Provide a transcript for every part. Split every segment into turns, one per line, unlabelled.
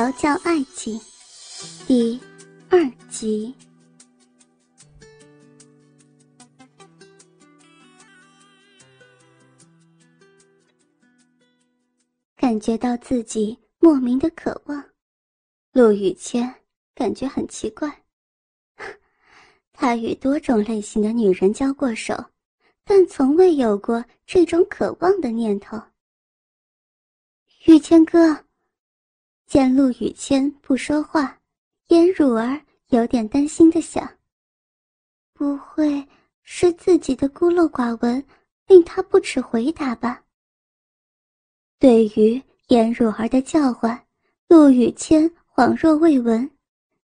调教爱情，第二集。感觉到自己莫名的渴望，陆雨谦感觉很奇怪。他与多种类型的女人交过手，但从未有过这种渴望的念头。雨谦哥。见陆雨谦不说话，颜汝儿有点担心的想：不会是自己的孤陋寡闻令他不耻回答吧？对于颜汝儿的叫唤，陆雨谦恍若未闻，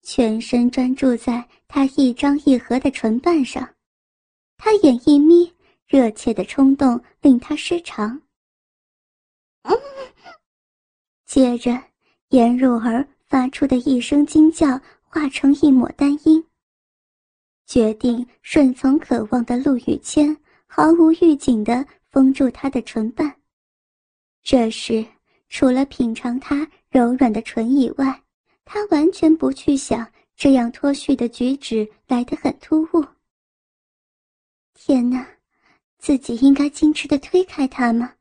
全身专注在他一张一合的唇瓣上。他眼一眯，热切的冲动令他失常。接着。颜如儿发出的一声惊叫化成一抹丹音。决定顺从渴望的陆雨谦毫无预警地封住他的唇瓣。这时，除了品尝他柔软的唇以外，他完全不去想这样脱序的举止来得很突兀。天哪，自己应该矜持地推开他吗？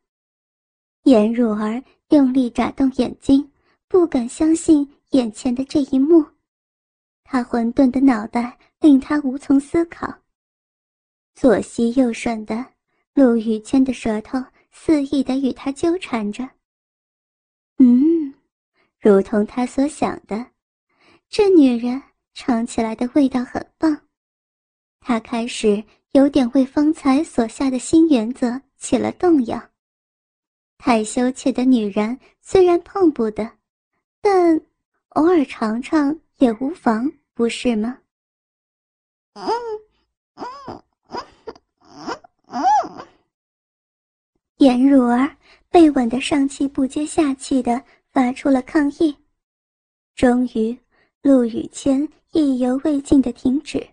颜如儿用力眨动眼睛。不敢相信眼前的这一幕，他混沌的脑袋令他无从思考。左吸右吮的，陆雨谦的舌头肆意的与他纠缠着。嗯，如同他所想的，这女人尝起来的味道很棒。他开始有点为方才所下的新原则起了动摇。太羞怯的女人虽然碰不得。但偶尔尝尝也无妨，不是吗？嗯嗯嗯嗯嗯。颜如儿被吻得上气不接下气的发出了抗议。终于，陆雨谦意犹未尽的停止，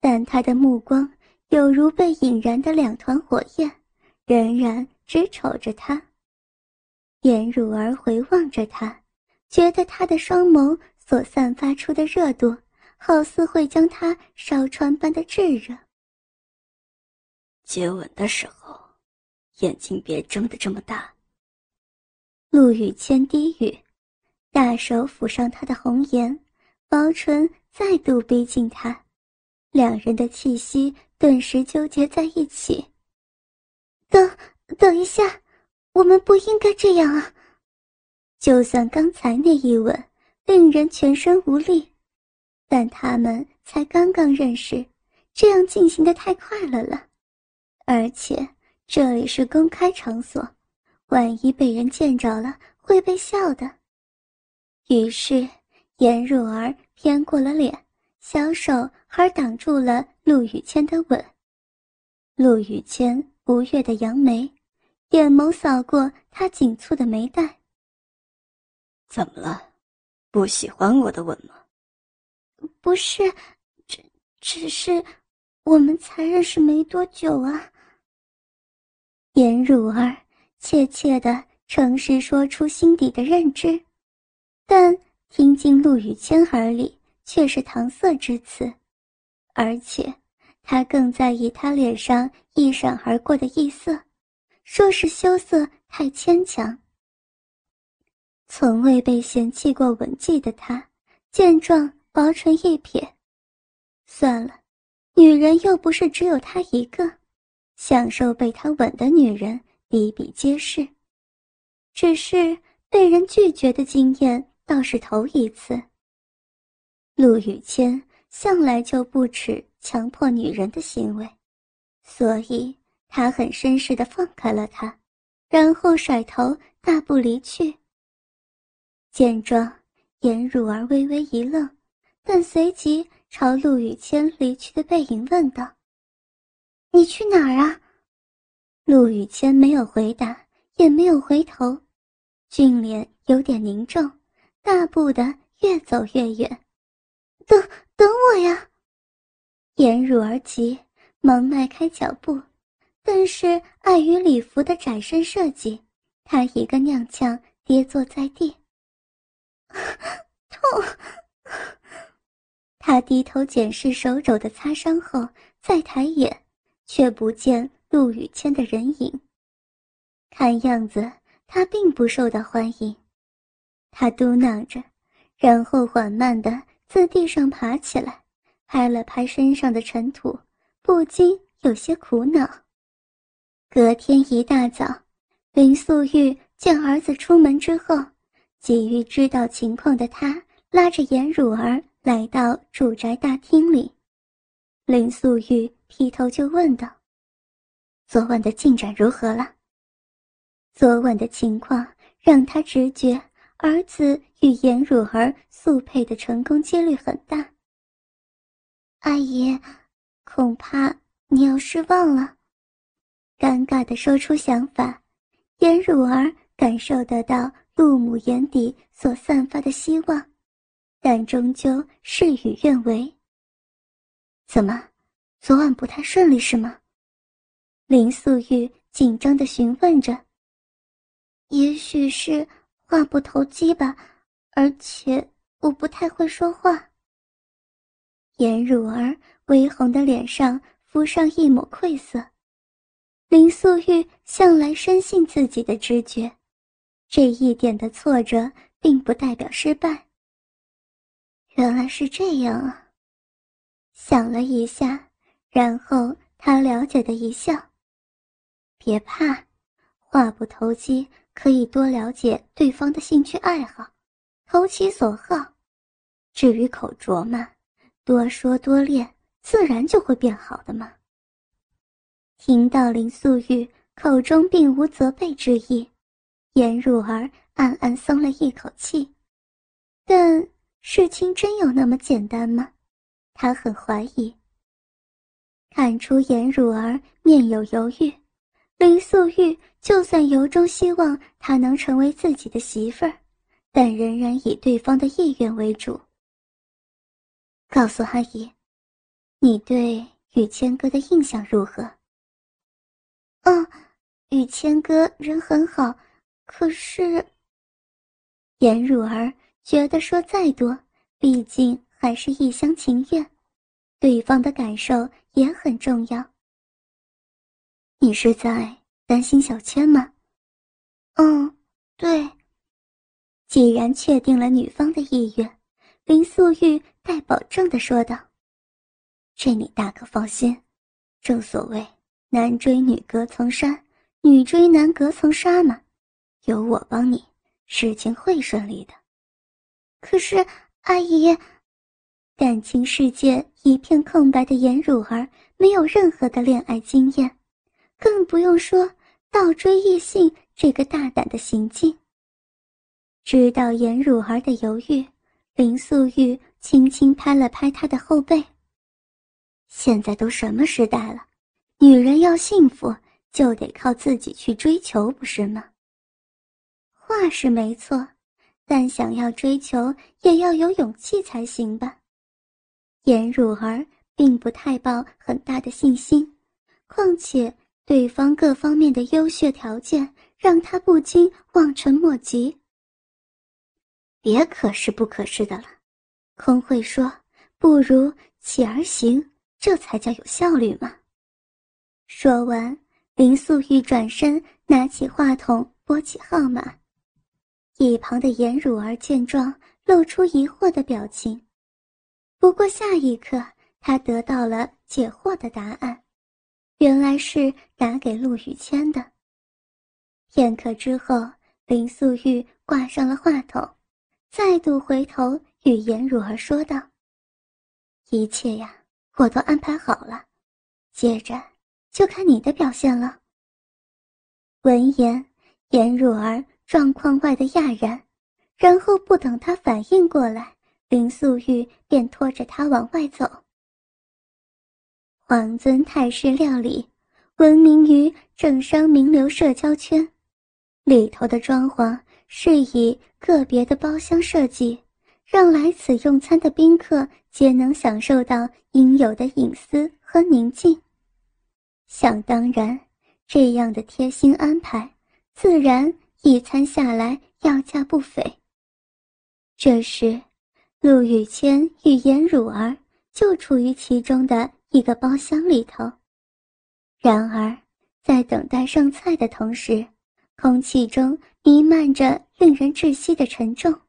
但他的目光有如被引燃的两团火焰，仍然直瞅着他。颜如儿回望着他。觉得他的双眸所散发出的热度，好似会将他烧穿般的炙热。
接吻的时候，眼睛别睁得这么大。
陆雨谦低语，大手抚上他的红颜，薄唇再度逼近他，两人的气息顿时纠结在一起。等，等一下，我们不应该这样啊。就算刚才那一吻令人全身无力，但他们才刚刚认识，这样进行的太快了了。而且这里是公开场所，万一被人见着了会被笑的。于是颜若儿偏过了脸，小手还挡住了陆雨谦的吻。陆雨谦不悦的扬眉，眼眸扫过他紧蹙的眉黛。
怎么了？不喜欢我的吻吗？
不是，只只是我们才认识没多久啊。颜如儿怯怯的诚实说出心底的认知，但听进陆羽谦耳里却是搪塞之词，而且他更在意他脸上一闪而过的异色，说是羞涩太牵强。从未被嫌弃过吻技的他，见状薄唇一撇：“算了，女人又不是只有他一个，享受被他吻的女人比比皆是。只是被人拒绝的经验倒是头一次。”陆雨谦向来就不耻强迫女人的行为，所以他很绅士的放开了她，然后甩头大步离去。见状，颜如儿微微一愣，但随即朝陆雨谦离去的背影问道：“你去哪儿啊？”陆雨谦没有回答，也没有回头，俊脸有点凝重，大步的越走越远。“等等我呀！”颜如儿急忙迈开脚步，但是碍于礼服的窄身设计，她一个踉跄跌坐在地。痛。他低头检视手肘的擦伤后，再抬眼，却不见陆雨谦的人影。看样子他并不受到欢迎。他嘟囔着，然后缓慢地自地上爬起来，拍了拍身上的尘土，不禁有些苦恼。隔天一大早，林素玉见儿子出门之后，急于知道情况的他拉着颜汝儿来到住宅大厅里。林素玉劈头就问道：“昨晚的进展如何了？”昨晚的情况让他直觉儿子与颜汝儿速配的成功几率很大。阿姨，恐怕你要失望了。尴尬的说出想法，颜汝儿感受得到陆母眼底所散发的希望，但终究事与愿违。怎么，昨晚不太顺利是吗？林素玉紧张的询问着。也许是话不投机吧，而且我不太会说话。颜汝儿微红的脸上浮上一抹愧色。林素玉向来深信自己的直觉，这一点的挫折并不代表失败。原来是这样啊。想了一下，然后他了解的一笑：“别怕，话不投机。”可以多了解对方的兴趣爱好，投其所好。至于口拙嘛，多说多练，自然就会变好的嘛。听到林素玉口中并无责备之意，颜汝儿暗暗松了一口气。但事情真有那么简单吗？他很怀疑。看出颜汝儿面有犹豫。林素玉就算由衷希望她能成为自己的媳妇儿，但仍然以对方的意愿为主。告诉阿姨，你对雨谦哥的印象如何？嗯，雨谦哥人很好，可是……颜汝儿觉得说再多，毕竟还是一厢情愿，对方的感受也很重要。你是在担心小千吗？嗯，对。既然确定了女方的意愿，林素玉带保证的说道：“这你大可放心，正所谓男追女隔层山，女追男隔层纱嘛，有我帮你，事情会顺利的。”可是阿姨，感情世界一片空白的颜汝儿没有任何的恋爱经验。更不用说倒追异性这个大胆的行径。知道颜汝儿的犹豫，林素玉轻轻拍了拍她的后背。现在都什么时代了，女人要幸福就得靠自己去追求，不是吗？话是没错，但想要追求也要有勇气才行吧。颜汝儿并不太抱很大的信心，况且。对方各方面的优秀条件让他不禁望尘莫及。别可是不可是的了，空慧说不如起而行，这才叫有效率嘛。说完，林素玉转身拿起话筒拨起号码。一旁的颜汝儿见状，露出疑惑的表情。不过下一刻，他得到了解惑的答案。原来是打给陆雨谦的。片刻之后，林素玉挂上了话筒，再度回头与颜汝儿说道：“一切呀，我都安排好了，接着就看你的表现了。”闻言，颜汝儿状况外的讶然，然后不等他反应过来，林素玉便拖着他往外走。皇尊泰式料理，闻名于政商名流社交圈，里头的装潢是以个别的包厢设计，让来此用餐的宾客皆能享受到应有的隐私和宁静。想当然，这样的贴心安排，自然一餐下来要价不菲。这时，陆雨谦与颜汝儿就处于其中的一个包厢里头。然而，在等待上菜的同时，空气中弥漫着令人窒息的沉重。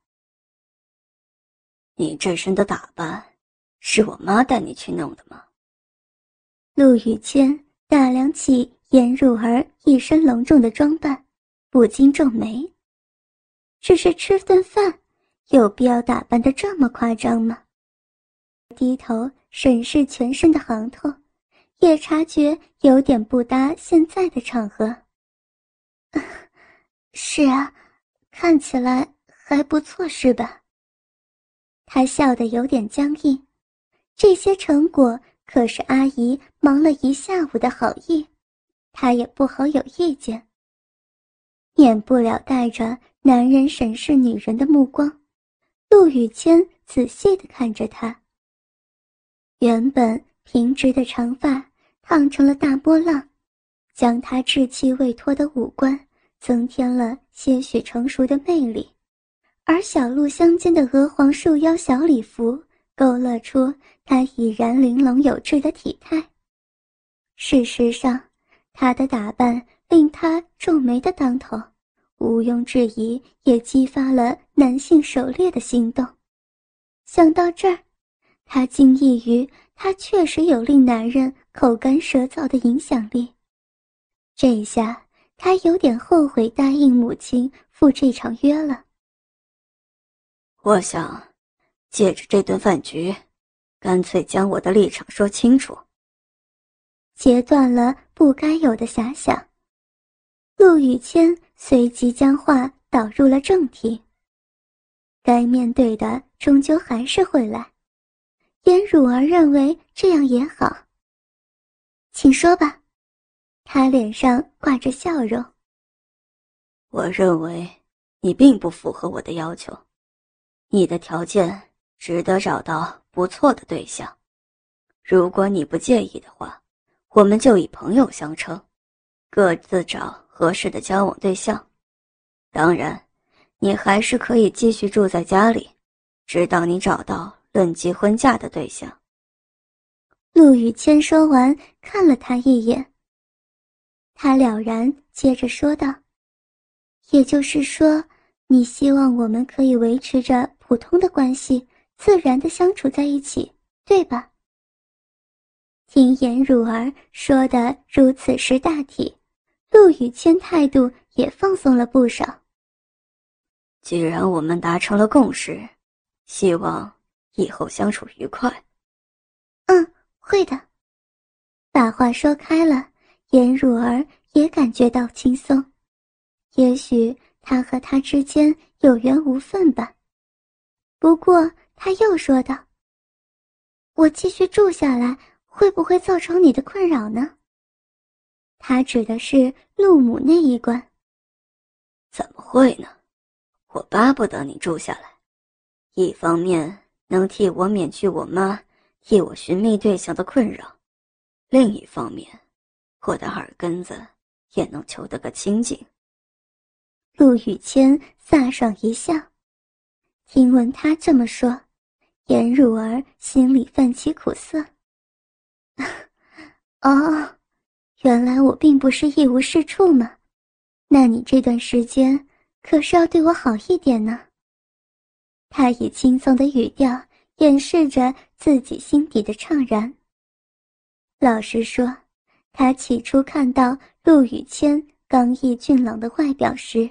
你这身的打扮，是我妈带你去弄的吗？
陆雨谦打量起颜汝儿一身隆重的装扮，不禁皱眉。只是吃顿饭，有必要打扮的这么夸张吗？低头审视全身的行头，也察觉有点不搭现在的场合。是啊，看起来还不错，是吧？他笑得有点僵硬，这些成果可是阿姨忙了一下午的好意，他也不好有意见。免不了带着男人审视女人的目光，陆雨谦仔细地看着她。原本平直的长发烫成了大波浪，将她稚气未脱的五官增添了些许成熟的魅力。而小鹿相间的鹅黄束腰小礼服，勾勒出她已然玲珑有致的体态。事实上，她的打扮令他皱眉的当头，毋庸置疑也激发了男性狩猎的心动。想到这儿，他惊异于他确实有令男人口干舌燥的影响力。这下他有点后悔答应母亲赴这场约了。
我想，借着这顿饭局，干脆将我的立场说清楚。
截断了不该有的遐想，陆雨谦随即将话导入了正题。该面对的终究还是会来，颜汝儿认为这样也好。请说吧，他脸上挂着笑容。
我认为你并不符合我的要求。你的条件值得找到不错的对象，如果你不介意的话，我们就以朋友相称，各自找合适的交往对象。当然，你还是可以继续住在家里，直到你找到论及婚嫁的对象。
陆雨谦说完，看了他一眼。他了然，接着说道：“也就是说，你希望我们可以维持着。”普通的关系，自然的相处在一起，对吧？听颜汝儿说的如此识大体，陆雨谦态度也放松了不少。
既然我们达成了共识，希望以后相处愉快。
嗯，会的。把话说开了，颜汝儿也感觉到轻松。也许他和他之间有缘无分吧。不过，他又说道：“我继续住下来，会不会造成你的困扰呢？”他指的是陆母那一关。
怎么会呢？我巴不得你住下来，一方面能替我免去我妈替我寻觅对象的困扰，另一方面，我的耳根子也能求得个清净。
陆雨谦飒爽一笑。听闻他这么说，颜汝儿心里泛起苦涩。哦，原来我并不是一无是处嘛，那你这段时间可是要对我好一点呢。他以轻松的语调掩饰着自己心底的怅然。老实说，他起初看到陆雨谦刚毅俊朗的外表时，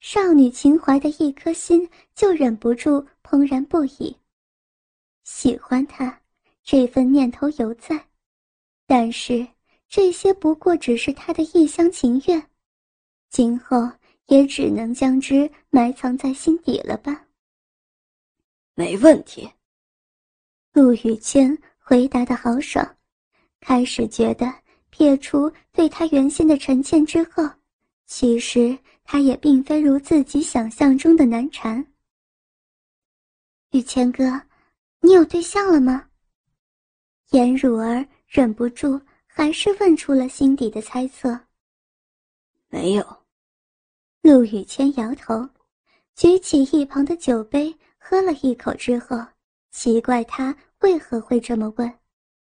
少女情怀的一颗心就忍不住怦然不已。喜欢他，这份念头犹在，但是这些不过只是他的一厢情愿，今后也只能将之埋藏在心底了吧。
没问题。
陆雨谦回答的豪爽，开始觉得撇除对他原先的成见之后，其实。他也并非如自己想象中的难缠。雨谦哥，你有对象了吗？颜汝儿忍不住还是问出了心底的猜测。
没有。
陆雨谦摇头，举起一旁的酒杯喝了一口之后，奇怪他为何会这么问，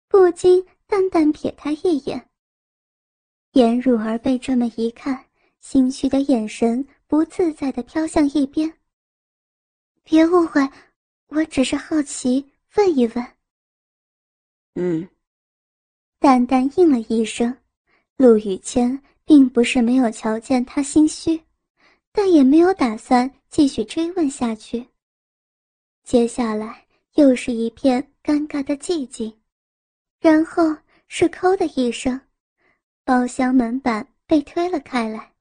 不禁淡淡瞥他一眼。颜汝儿被这么一看，心虚的眼神不自在的飘向一边。别误会，我只是好奇，问一问。
嗯，
淡淡应了一声。陆雨谦并不是没有瞧见他心虚，但也没有打算继续追问下去。接下来又是一片尴尬的寂静，然后是“叩”的一声。包厢门板被推了开来。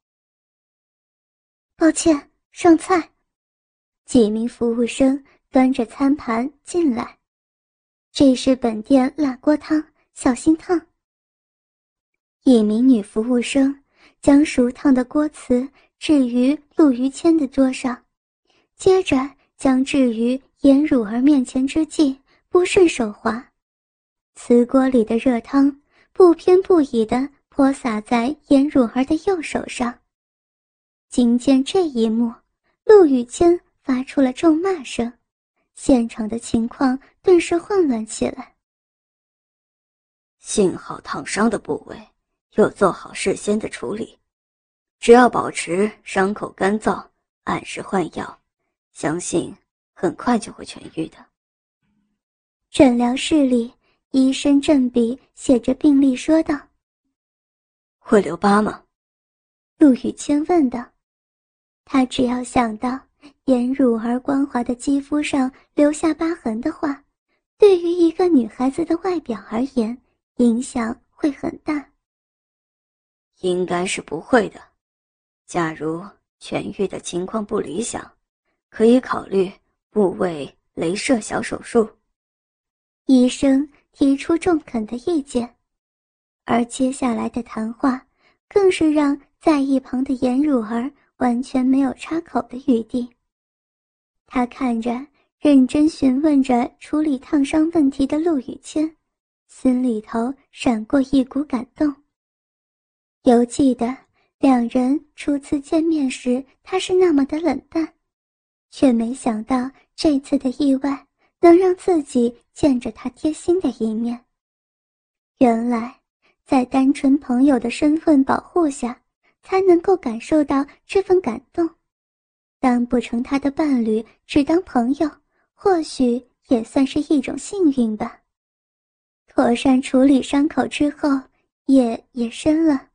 抱歉，上菜。几名服务生端着餐盘进来。这是本店辣锅汤，小心烫。一名女服务生将熟烫的锅瓷置于陆于谦的桌上，接着将置于颜汝儿面前之际，不慎手滑，瓷锅里的热汤不偏不倚的。泼洒在颜汝儿的右手上。仅见这一幕，陆雨谦发出了咒骂声，现场的情况顿时混乱起来。
幸好烫伤的部位有做好事先的处理，只要保持伤口干燥，按时换药，相信很快就会痊愈的。
诊疗室里，医生正笔写着病历，说道。
会留疤吗？
陆雨谦问道。他只要想到颜乳而光滑的肌肤上留下疤痕的话，对于一个女孩子的外表而言，影响会很大。
应该是不会的。假如痊愈的情况不理想，可以考虑部位镭射小手术。
医生提出中肯的意见。而接下来的谈话，更是让在一旁的颜汝儿完全没有插口的余地。他看着认真询问着处理烫伤问题的陆雨谦，心里头闪过一股感动。犹记得两人初次见面时，他是那么的冷淡，却没想到这次的意外能让自己见着他贴心的一面。原来。在单纯朋友的身份保护下，才能够感受到这份感动。当不成他的伴侣，只当朋友，或许也算是一种幸运吧。妥善处理伤口之后，夜也深了。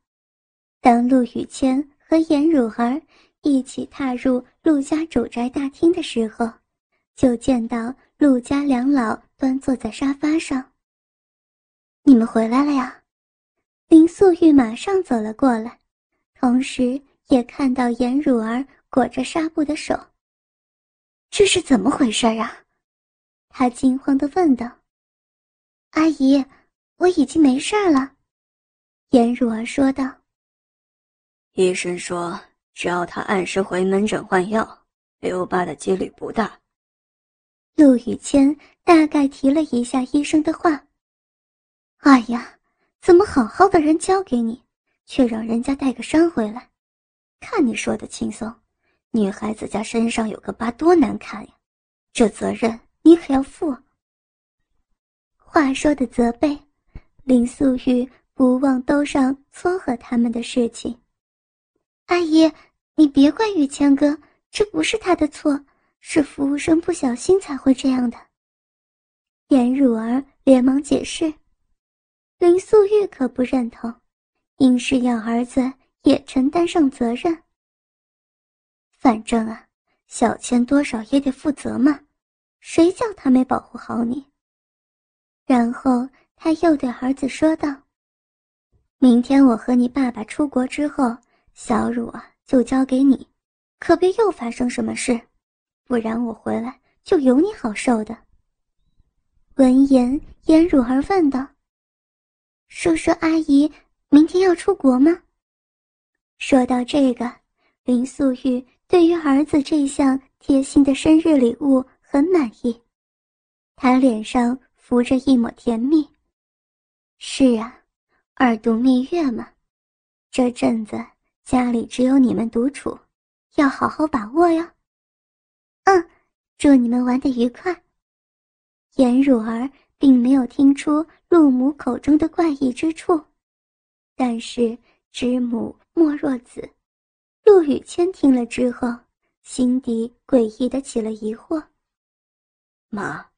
当陆雨谦和颜汝儿一起踏入陆家主宅大厅的时候，就见到陆家两老端坐在沙发上。你们回来了呀？林素玉马上走了过来，同时也看到颜汝儿裹着纱布的手。这是怎么回事啊？她惊慌地问道。“阿姨，我已经没事了。”颜如儿说道。
“医生说，只要他按时回门诊换药，留疤的几率不大。”
陆雨谦大概提了一下医生的话。“哎呀！”怎么好好的人交给你，却让人家带个伤回来？看你说的轻松，女孩子家身上有个疤多难看呀！这责任你可要负。话说的责备，林素玉不忘兜上撮合他们的事情。阿姨，你别怪雨谦哥，这不是他的错，是服务生不小心才会这样的。颜汝儿连忙解释。林素玉可不认同，硬是要儿子也承担上责任。反正啊，小千多少也得负责嘛，谁叫他没保护好你？然后他又对儿子说道：“明天我和你爸爸出国之后，小汝啊就交给你，可别又发生什么事，不然我回来就有你好受的。”闻言，颜汝儿问道。叔叔阿姨，明天要出国吗？说到这个，林素玉对于儿子这项贴心的生日礼物很满意，她脸上浮着一抹甜蜜。是啊，二度蜜月嘛，这阵子家里只有你们独处，要好好把握哟。嗯，祝你们玩的愉快。颜汝儿并没有听出陆母口中的怪异之处，但是知母莫若子，陆雨谦听了之后，心底诡异的起了疑惑：“
妈，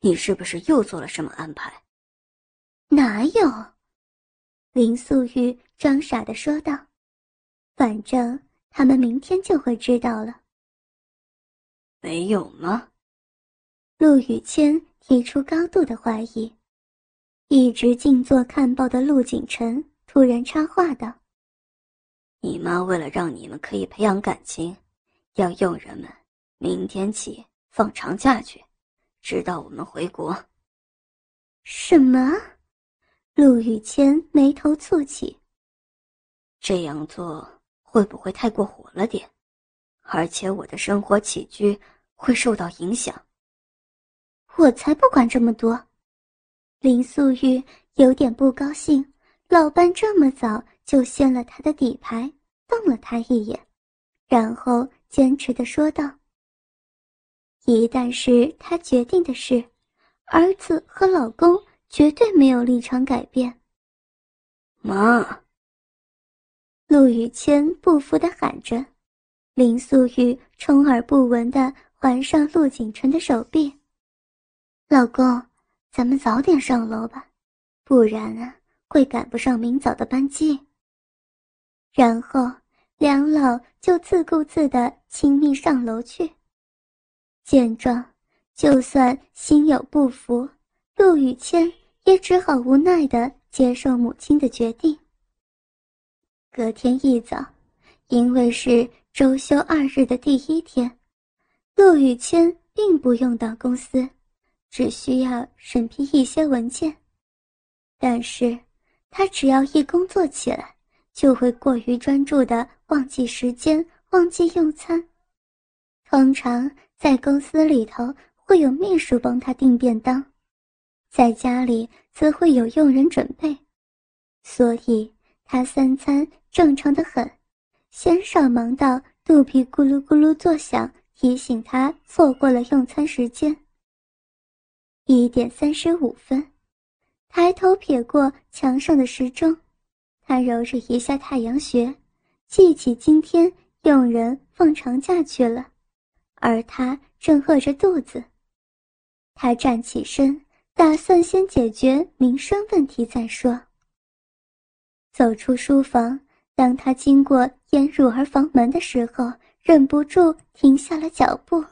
你是不是又做了什么安排？”“
哪有？”林素玉装傻的说道，“反正他们明天就会知道了。”“
没有吗？”
陆雨谦提出高度的怀疑，一直静坐看报的陆景晨突然插话道：“
你妈为了让你们可以培养感情，要佣人们明天起放长假去，直到我们回国。”
什么？陆雨谦眉头蹙起。
这样做会不会太过火了点？而且我的生活起居会受到影响。
我才不管这么多！林素玉有点不高兴，老班这么早就掀了他的底牌，瞪了他一眼，然后坚持的说道：“一旦是他决定的事，儿子和老公绝对没有立场改变。”
妈，
陆雨谦不服的喊着，林素玉充耳不闻的环上陆景晨的手臂。老公，咱们早点上楼吧，不然啊会赶不上明早的班机。然后两老就自顾自的亲密上楼去。见状，就算心有不服，陆雨谦也只好无奈的接受母亲的决定。隔天一早，因为是周休二日的第一天，陆雨谦并不用到公司。只需要审批一些文件，但是他只要一工作起来，就会过于专注的忘记时间，忘记用餐。通常在公司里头会有秘书帮他订便当，在家里则会有佣人准备，所以他三餐正常的很，鲜少忙到肚皮咕噜咕噜作响，提醒他错过了用餐时间。一点三十五分，抬头瞥过墙上的时钟，他揉着一下太阳穴，记起今天佣人放长假去了，而他正饿着肚子。他站起身，打算先解决民生问题再说。走出书房，当他经过颜汝儿房门的时候，忍不住停下了脚步。